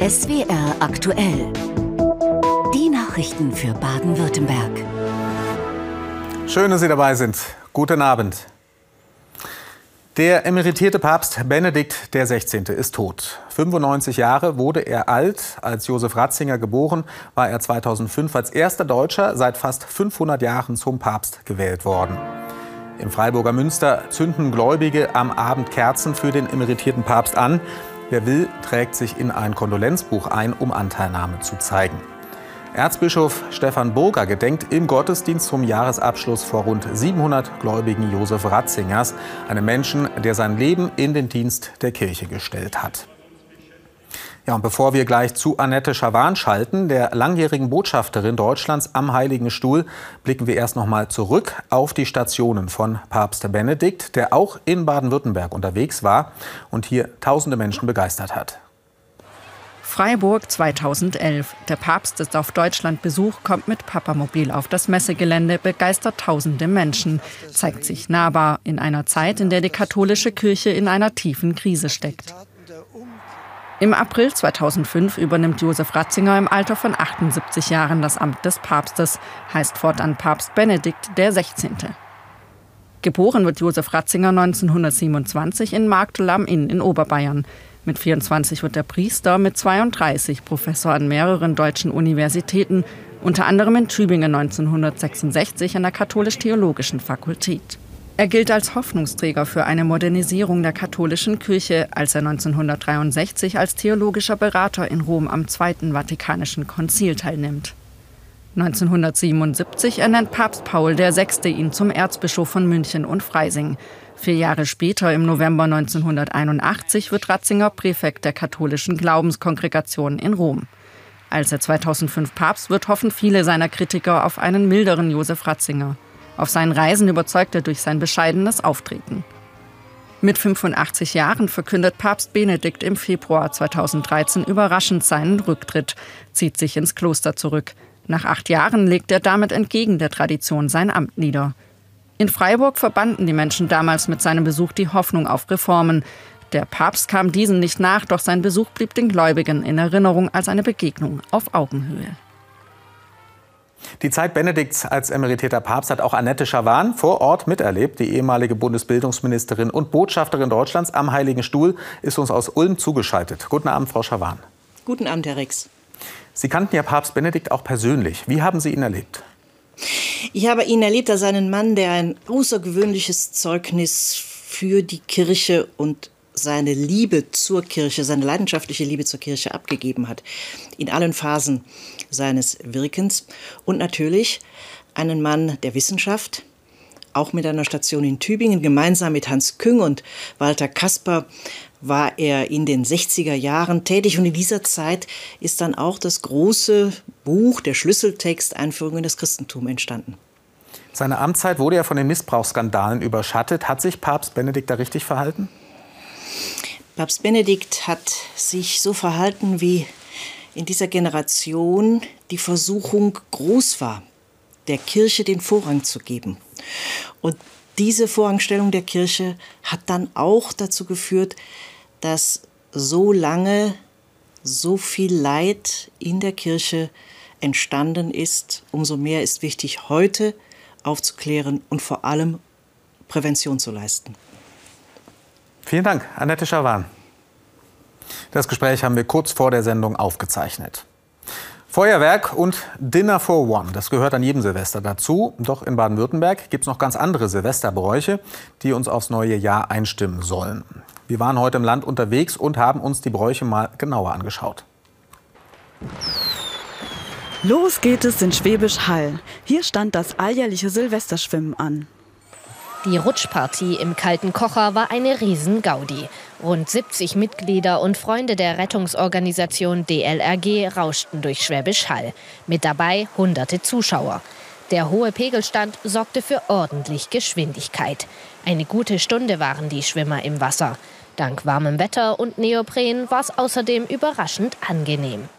SWR aktuell. Die Nachrichten für Baden-Württemberg. Schön, dass Sie dabei sind. Guten Abend. Der emeritierte Papst Benedikt XVI. ist tot. 95 Jahre wurde er alt. Als Josef Ratzinger geboren, war er 2005 als erster Deutscher seit fast 500 Jahren zum Papst gewählt worden. Im Freiburger Münster zünden Gläubige am Abend Kerzen für den emeritierten Papst an. Wer will, trägt sich in ein Kondolenzbuch ein, um Anteilnahme zu zeigen. Erzbischof Stefan Burger gedenkt im Gottesdienst zum Jahresabschluss vor rund 700 Gläubigen Josef Ratzingers, einem Menschen, der sein Leben in den Dienst der Kirche gestellt hat. Ja, und bevor wir gleich zu Annette Schawan schalten, der langjährigen Botschafterin Deutschlands am Heiligen Stuhl, blicken wir erst noch mal zurück auf die Stationen von Papst Benedikt, der auch in Baden-Württemberg unterwegs war und hier tausende Menschen begeistert hat. Freiburg 2011. Der Papst ist auf Deutschlandbesuch, kommt mit Papamobil auf das Messegelände, begeistert tausende Menschen, zeigt sich nahbar in einer Zeit, in der die katholische Kirche in einer tiefen Krise steckt. Im April 2005 übernimmt Josef Ratzinger im Alter von 78 Jahren das Amt des Papstes, heißt fortan Papst Benedikt 16. Geboren wird Josef Ratzinger 1927 in Marktel am Inn in Oberbayern. Mit 24 wird er Priester, mit 32 Professor an mehreren deutschen Universitäten, unter anderem in Tübingen 1966 an der Katholisch-Theologischen Fakultät. Er gilt als Hoffnungsträger für eine Modernisierung der katholischen Kirche, als er 1963 als theologischer Berater in Rom am Zweiten Vatikanischen Konzil teilnimmt. 1977 ernennt Papst Paul VI. ihn zum Erzbischof von München und Freising. Vier Jahre später, im November 1981, wird Ratzinger Präfekt der katholischen Glaubenskongregation in Rom. Als er 2005 Papst wird, hoffen viele seiner Kritiker auf einen milderen Josef Ratzinger. Auf seinen Reisen überzeugt er durch sein bescheidenes Auftreten. Mit 85 Jahren verkündet Papst Benedikt im Februar 2013 überraschend seinen Rücktritt, zieht sich ins Kloster zurück. Nach acht Jahren legt er damit entgegen der Tradition sein Amt nieder. In Freiburg verbanden die Menschen damals mit seinem Besuch die Hoffnung auf Reformen. Der Papst kam diesen nicht nach, doch sein Besuch blieb den Gläubigen in Erinnerung als eine Begegnung auf Augenhöhe. Die Zeit Benedikts als emeritierter Papst hat auch Annette Schawan vor Ort miterlebt. Die ehemalige Bundesbildungsministerin und Botschafterin Deutschlands am Heiligen Stuhl ist uns aus Ulm zugeschaltet. Guten Abend, Frau Schawan. Guten Abend, Herr Rex. Sie kannten ja Papst Benedikt auch persönlich. Wie haben Sie ihn erlebt? Ich habe ihn erlebt als einen Mann, der ein außergewöhnliches Zeugnis für die Kirche und seine Liebe zur Kirche, seine leidenschaftliche Liebe zur Kirche abgegeben hat. In allen Phasen seines Wirkens. Und natürlich einen Mann der Wissenschaft, auch mit einer Station in Tübingen. Gemeinsam mit Hans Küng und Walter Kasper war er in den 60er Jahren tätig und in dieser Zeit ist dann auch das große Buch, der Schlüsseltext Einführung in das Christentum entstanden. Seine Amtszeit wurde ja von den Missbrauchsskandalen überschattet. Hat sich Papst Benedikt da richtig verhalten? Papst Benedikt hat sich so verhalten, wie in dieser Generation die Versuchung groß war, der Kirche den Vorrang zu geben. Und diese Vorrangstellung der Kirche hat dann auch dazu geführt, dass so lange so viel Leid in der Kirche entstanden ist. Umso mehr ist wichtig, heute aufzuklären und vor allem Prävention zu leisten. Vielen Dank, Annette Schawan. Das Gespräch haben wir kurz vor der Sendung aufgezeichnet. Feuerwerk und Dinner for One, das gehört an jedem Silvester dazu. Doch in Baden-Württemberg gibt es noch ganz andere Silvesterbräuche, die uns aufs neue Jahr einstimmen sollen. Wir waren heute im Land unterwegs und haben uns die Bräuche mal genauer angeschaut. Los geht es in Schwäbisch Hall. Hier stand das alljährliche Silvesterschwimmen an. Die Rutschpartie im kalten Kocher war eine Riesengaudi. Rund 70 Mitglieder und Freunde der Rettungsorganisation DLRG rauschten durch Schwäbisch Hall. Mit dabei hunderte Zuschauer. Der hohe Pegelstand sorgte für ordentlich Geschwindigkeit. Eine gute Stunde waren die Schwimmer im Wasser. Dank warmem Wetter und Neopren war es außerdem überraschend angenehm.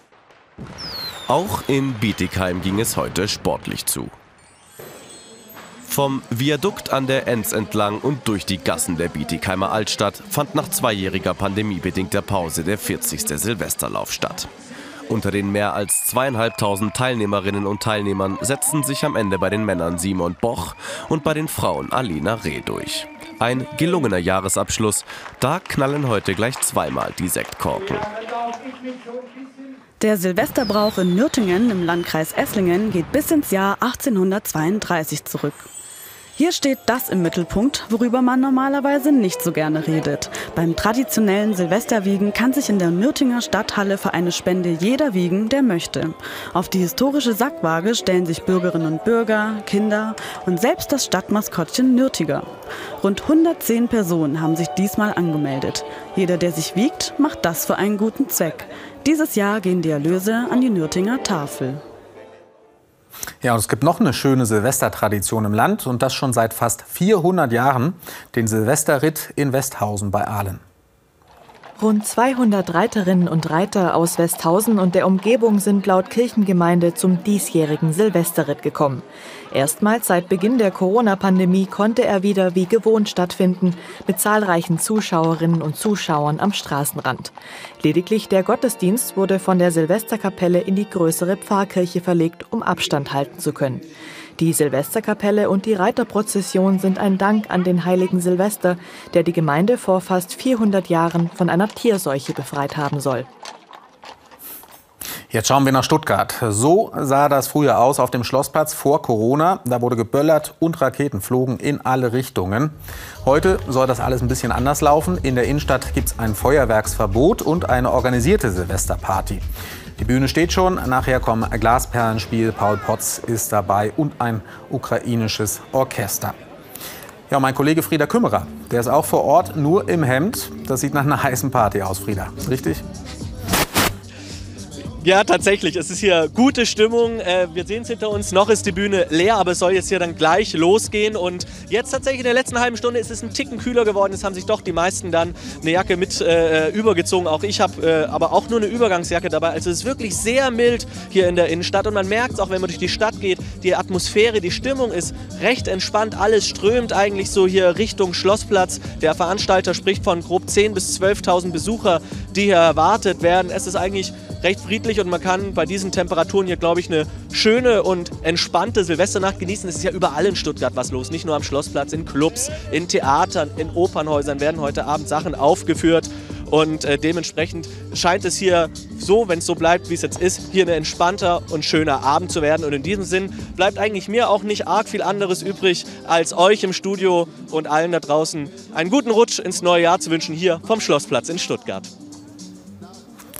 Auch in Bietigheim ging es heute sportlich zu. Vom Viadukt an der Enz entlang und durch die Gassen der Bietigheimer Altstadt fand nach zweijähriger pandemiebedingter Pause der 40. Silvesterlauf statt. Unter den mehr als zweieinhalbtausend Teilnehmerinnen und Teilnehmern setzten sich am Ende bei den Männern Simon Boch und bei den Frauen Alina Reh durch. Ein gelungener Jahresabschluss. Da knallen heute gleich zweimal die Sektkorken. Der Silvesterbrauch in Nürtingen im Landkreis Esslingen geht bis ins Jahr 1832 zurück. Hier steht das im Mittelpunkt, worüber man normalerweise nicht so gerne redet. Beim traditionellen Silvesterwiegen kann sich in der Nürtinger Stadthalle für eine Spende jeder wiegen, der möchte. Auf die historische Sackwaage stellen sich Bürgerinnen und Bürger, Kinder und selbst das Stadtmaskottchen Nürtiger. Rund 110 Personen haben sich diesmal angemeldet. Jeder, der sich wiegt, macht das für einen guten Zweck. Dieses Jahr gehen die Erlöse an die Nürtinger Tafel. Ja, und es gibt noch eine schöne Silvestertradition im Land und das schon seit fast 400 Jahren, den Silvesterritt in Westhausen bei Aalen. Rund 200 Reiterinnen und Reiter aus Westhausen und der Umgebung sind laut Kirchengemeinde zum diesjährigen Silvesterritt gekommen. Erstmals seit Beginn der Corona-Pandemie konnte er wieder wie gewohnt stattfinden, mit zahlreichen Zuschauerinnen und Zuschauern am Straßenrand. Lediglich der Gottesdienst wurde von der Silvesterkapelle in die größere Pfarrkirche verlegt, um Abstand halten zu können. Die Silvesterkapelle und die Reiterprozession sind ein Dank an den heiligen Silvester, der die Gemeinde vor fast 400 Jahren von einer Tierseuche befreit haben soll. Jetzt schauen wir nach Stuttgart. So sah das früher aus auf dem Schlossplatz vor Corona. Da wurde geböllert und Raketen flogen in alle Richtungen. Heute soll das alles ein bisschen anders laufen. In der Innenstadt gibt es ein Feuerwerksverbot und eine organisierte Silvesterparty. Die Bühne steht schon. Nachher kommen Glasperlenspiel, Paul Potts ist dabei und ein ukrainisches Orchester. Ja, mein Kollege Frieder Kümmerer, der ist auch vor Ort, nur im Hemd. Das sieht nach einer heißen Party aus, Frieder. Richtig? Ja, tatsächlich. Es ist hier gute Stimmung. Äh, wir sehen es hinter uns. Noch ist die Bühne leer, aber es soll jetzt hier dann gleich losgehen. Und jetzt tatsächlich in der letzten halben Stunde ist es ein Ticken kühler geworden. Es haben sich doch die meisten dann eine Jacke mit äh, übergezogen. Auch ich habe äh, aber auch nur eine Übergangsjacke dabei. Also es ist wirklich sehr mild hier in der Innenstadt. Und man merkt es auch, wenn man durch die Stadt geht, die Atmosphäre, die Stimmung ist recht entspannt. Alles strömt eigentlich so hier Richtung Schlossplatz. Der Veranstalter spricht von grob 10.000 bis 12.000 Besucher, die hier erwartet werden. Es ist eigentlich recht friedlich und man kann bei diesen Temperaturen hier, glaube ich, eine schöne und entspannte Silvesternacht genießen. Es ist ja überall in Stuttgart was los, nicht nur am Schlossplatz, in Clubs, in Theatern, in Opernhäusern werden heute Abend Sachen aufgeführt. Und äh, dementsprechend scheint es hier so, wenn es so bleibt, wie es jetzt ist, hier ein entspannter und schöner Abend zu werden. Und in diesem Sinn bleibt eigentlich mir auch nicht arg viel anderes übrig, als euch im Studio und allen da draußen einen guten Rutsch ins neue Jahr zu wünschen, hier vom Schlossplatz in Stuttgart.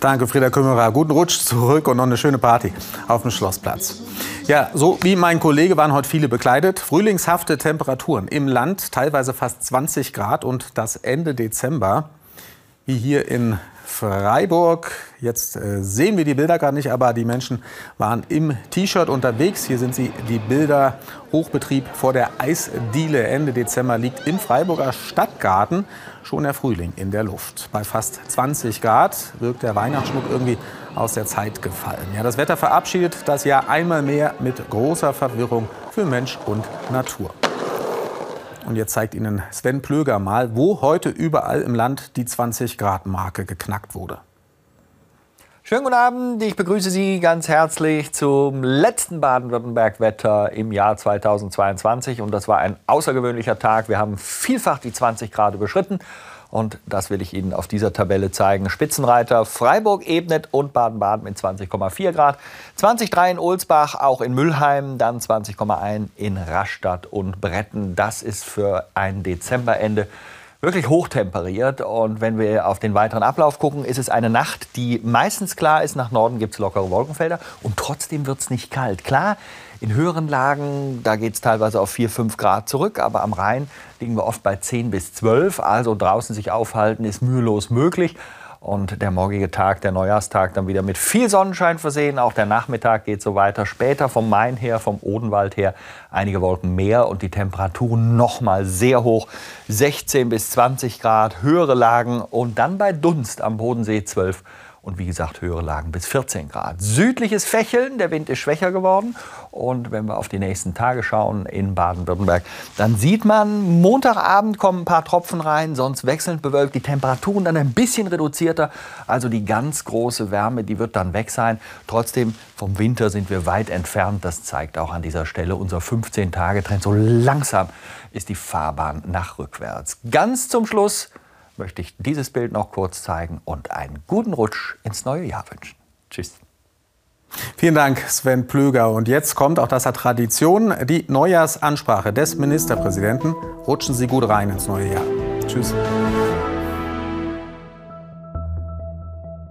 Danke, Frieda Kümmerer. Guten Rutsch zurück und noch eine schöne Party auf dem Schlossplatz. Ja, so wie mein Kollege waren heute viele bekleidet. Frühlingshafte Temperaturen im Land, teilweise fast 20 Grad und das Ende Dezember, wie hier in Freiburg. Jetzt äh, sehen wir die Bilder gar nicht, aber die Menschen waren im T-Shirt unterwegs. Hier sind sie, die Bilder. Hochbetrieb vor der Eisdiele Ende Dezember liegt im Freiburger Stadtgarten schon der Frühling in der Luft. Bei fast 20 Grad wirkt der Weihnachtsschmuck irgendwie aus der Zeit gefallen. Ja, das Wetter verabschiedet das Jahr einmal mehr mit großer Verwirrung für Mensch und Natur. Und jetzt zeigt Ihnen Sven Plöger mal, wo heute überall im Land die 20-Grad-Marke geknackt wurde. Schönen guten Abend, ich begrüße Sie ganz herzlich zum letzten Baden-Württemberg-Wetter im Jahr 2022. Und das war ein außergewöhnlicher Tag. Wir haben vielfach die 20 Grad überschritten. Und das will ich Ihnen auf dieser Tabelle zeigen. Spitzenreiter Freiburg, Ebnet und Baden-Baden mit 20,4 Grad. 20,3 in Ulsbach, auch in Müllheim, dann 20,1 in Rastatt und Bretten. Das ist für ein Dezemberende wirklich hochtemperiert. Und wenn wir auf den weiteren Ablauf gucken, ist es eine Nacht, die meistens klar ist. Nach Norden gibt es lockere Wolkenfelder und trotzdem wird es nicht kalt. Klar, in höheren Lagen, da geht es teilweise auf 4, 5 Grad zurück, aber am Rhein liegen wir oft bei 10 bis 12. Also draußen sich aufhalten ist mühelos möglich. Und der morgige Tag, der Neujahrstag, dann wieder mit viel Sonnenschein versehen. Auch der Nachmittag geht so weiter. Später vom Main her, vom Odenwald her, einige Wolken mehr und die Temperaturen noch mal sehr hoch. 16 bis 20 Grad, höhere Lagen und dann bei Dunst am Bodensee 12 und wie gesagt höhere Lagen bis 14 Grad. Südliches Fächeln, der Wind ist schwächer geworden und wenn wir auf die nächsten Tage schauen in Baden-Württemberg, dann sieht man, Montagabend kommen ein paar Tropfen rein, sonst wechselnd bewölkt, die Temperaturen dann ein bisschen reduzierter, also die ganz große Wärme, die wird dann weg sein. Trotzdem vom Winter sind wir weit entfernt, das zeigt auch an dieser Stelle unser 15-Tage-Trend. So langsam ist die Fahrbahn nach rückwärts. Ganz zum Schluss möchte ich dieses Bild noch kurz zeigen und einen guten Rutsch ins neue Jahr wünschen. Tschüss. Vielen Dank, Sven Plöger. Und jetzt kommt, auch das hat Tradition, die Neujahrsansprache des Ministerpräsidenten. Rutschen Sie gut rein ins neue Jahr. Tschüss.